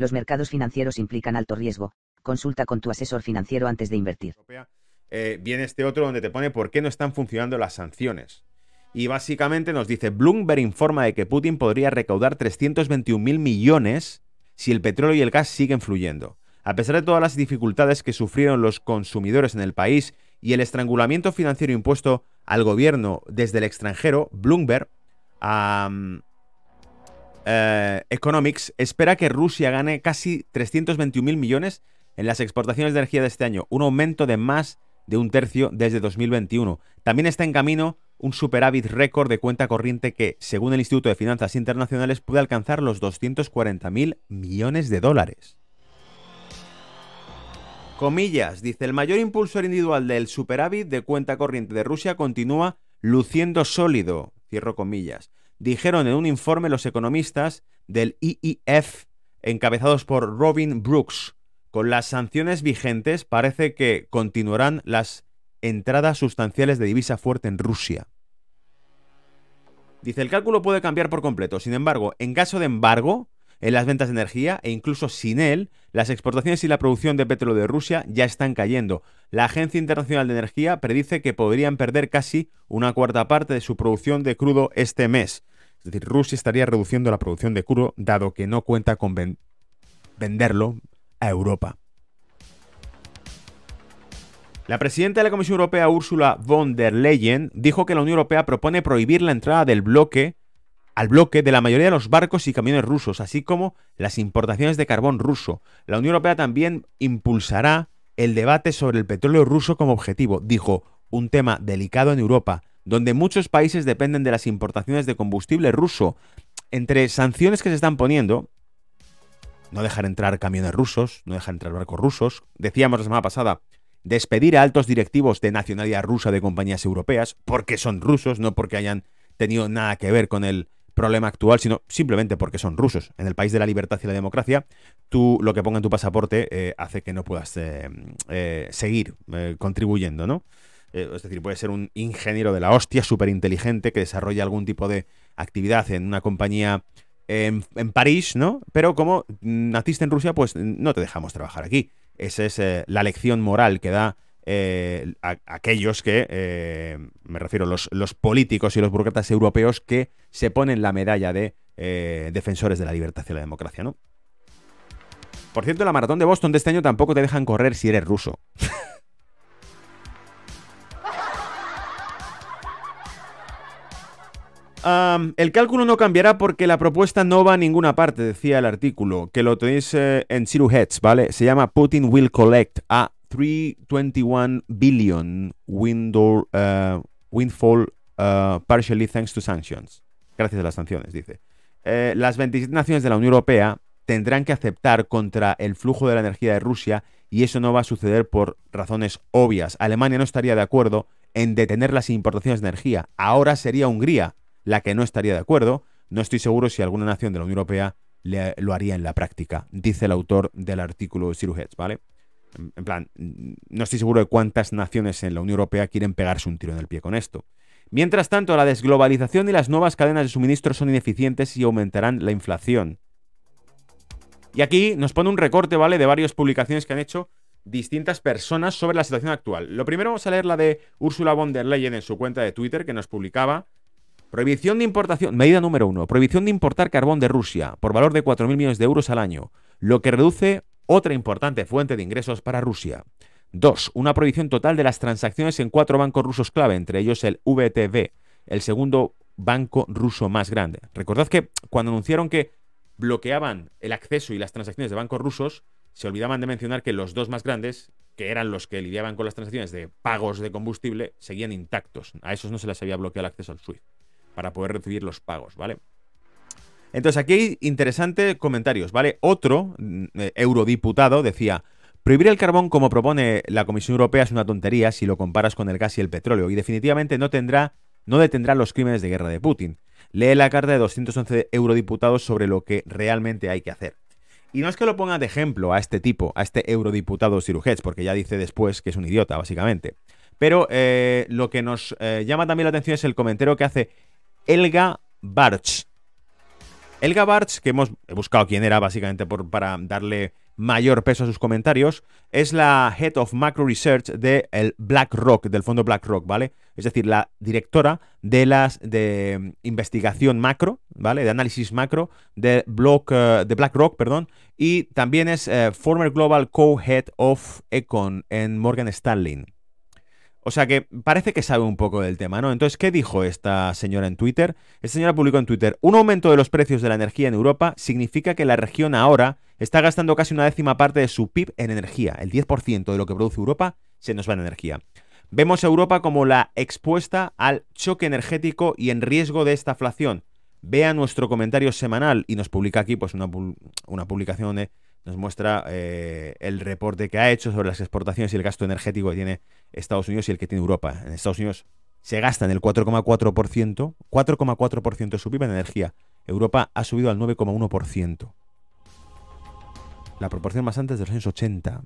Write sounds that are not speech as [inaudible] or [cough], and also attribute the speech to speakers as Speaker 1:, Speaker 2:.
Speaker 1: Los mercados financieros implican alto riesgo. Consulta con tu asesor financiero antes de invertir.
Speaker 2: Eh, viene este otro donde te pone por qué no están funcionando las sanciones. Y básicamente nos dice, Bloomberg informa de que Putin podría recaudar 321 mil millones si el petróleo y el gas siguen fluyendo. A pesar de todas las dificultades que sufrieron los consumidores en el país y el estrangulamiento financiero impuesto al gobierno desde el extranjero, Bloomberg eh, Economics espera que Rusia gane casi 321 mil millones en las exportaciones de energía de este año, un aumento de más de un tercio desde 2021. También está en camino un superávit récord de cuenta corriente que, según el Instituto de Finanzas Internacionales, puede alcanzar los 240 mil millones de dólares. Comillas, dice, el mayor impulsor individual del superávit de cuenta corriente de Rusia continúa luciendo sólido, cierro comillas, dijeron en un informe los economistas del IIF encabezados por Robin Brooks. Con las sanciones vigentes parece que continuarán las entradas sustanciales de divisa fuerte en Rusia. Dice, el cálculo puede cambiar por completo. Sin embargo, en caso de embargo, en las ventas de energía e incluso sin él, las exportaciones y la producción de petróleo de Rusia ya están cayendo. La Agencia Internacional de Energía predice que podrían perder casi una cuarta parte de su producción de crudo este mes. Es decir, Rusia estaría reduciendo la producción de crudo dado que no cuenta con venderlo a Europa. La presidenta de la Comisión Europea, Ursula von der Leyen, dijo que la Unión Europea propone prohibir la entrada del bloque al bloque de la mayoría de los barcos y camiones rusos, así como las importaciones de carbón ruso. La Unión Europea también impulsará el debate sobre el petróleo ruso como objetivo, dijo, un tema delicado en Europa, donde muchos países dependen de las importaciones de combustible ruso. Entre sanciones que se están poniendo, no dejar entrar camiones rusos, no dejar entrar barcos rusos, decíamos la semana pasada, despedir a altos directivos de nacionalidad rusa de compañías europeas, porque son rusos, no porque hayan tenido nada que ver con el problema actual, sino simplemente porque son rusos. En el país de la libertad y la democracia, tú lo que ponga en tu pasaporte eh, hace que no puedas eh, eh, seguir contribuyendo, ¿no? es decir, puede ser un ingeniero de la hostia, súper inteligente, que desarrolla algún tipo de actividad en una compañía en, París, ¿no? Pero como naciste en Rusia, pues no te dejamos trabajar aquí. Esa es la lección moral que da eh, aquellos que, eh, me refiero, los, los, políticos y los burócratas europeos que se ponen la medalla de eh, defensores de la libertad y la democracia, ¿no? Por cierto, la maratón de Boston de este año tampoco te dejan correr si eres ruso. [laughs] el cálculo no cambiará porque la propuesta no va a ninguna parte, decía el artículo, que lo tenéis en Zero Heads, ¿vale? Se llama Putin Will Collect a 321 billion window, uh, windfall uh, partially thanks to sanctions. Gracias a las sanciones, dice. Eh, las 27 naciones de la Unión Europea tendrán que aceptar contra el flujo de la energía de Rusia y eso no va a suceder por razones obvias. Alemania no estaría de acuerdo en detener las importaciones de energía. Ahora sería Hungría la que no estaría de acuerdo. No estoy seguro si alguna nación de la Unión Europea lo haría en la práctica, dice el autor del artículo Zero Heads, ¿vale? En plan, no estoy seguro de cuántas naciones en la Unión Europea quieren pegarse un tiro en el pie con esto. Mientras tanto, la desglobalización y las nuevas cadenas de suministro son ineficientes y aumentarán la inflación. Y aquí nos pone un recorte, ¿vale?, de varias publicaciones que han hecho distintas personas sobre la situación actual. Lo primero vamos a leer la de Ursula von der Leyen en su cuenta de Twitter, que nos publicaba Prohibición de importación, medida número uno, prohibición de importar carbón de Rusia por valor de 4.000 millones de euros al año, lo que reduce otra importante fuente de ingresos para Rusia. 2. Una prohibición total de las transacciones en cuatro bancos rusos clave, entre ellos el VTB, el segundo banco ruso más grande. Recordad que cuando anunciaron que bloqueaban el acceso y las transacciones de bancos rusos, se olvidaban de mencionar que los dos más grandes, que eran los que lidiaban con las transacciones de pagos de combustible, seguían intactos. A esos no se les había bloqueado el acceso al SWIFT para poder recibir los pagos, ¿vale? Entonces aquí hay interesantes comentarios, ¿vale? Otro mm, eh, eurodiputado decía, prohibir el carbón como propone la Comisión Europea es una tontería si lo comparas con el gas y el petróleo y definitivamente no tendrá, no detendrá los crímenes de guerra de Putin. Lee la carta de 211 eurodiputados sobre lo que realmente hay que hacer. Y no es que lo ponga de ejemplo a este tipo, a este eurodiputado Sirujets, porque ya dice después que es un idiota, básicamente. Pero eh, lo que nos eh, llama también la atención es el comentario que hace Elga Barch. Elga Barch, que hemos buscado quién era básicamente por, para darle mayor peso a sus comentarios, es la Head of Macro Research de el BlackRock, del fondo BlackRock, ¿vale? Es decir, la directora de las de investigación macro, ¿vale? De análisis macro de, Block, eh, de BlackRock, perdón, y también es eh, former Global Co-Head of Econ en Morgan Stanley. O sea que parece que sabe un poco del tema, ¿no? Entonces, ¿qué dijo esta señora en Twitter? Esta señora publicó en Twitter, un aumento de los precios de la energía en Europa significa que la región ahora está gastando casi una décima parte de su PIB en energía. El 10% de lo que produce Europa se nos va en energía. Vemos a Europa como la expuesta al choque energético y en riesgo de esta inflación. Vea nuestro comentario semanal y nos publica aquí pues una, una publicación donde nos muestra eh, el reporte que ha hecho sobre las exportaciones y el gasto energético que tiene Estados Unidos y el que tiene Europa. En Estados Unidos se gasta en el 4,4%, 4,4% de su PIB en energía. Europa ha subido al 9,1%. La proporción más antes de los años 80.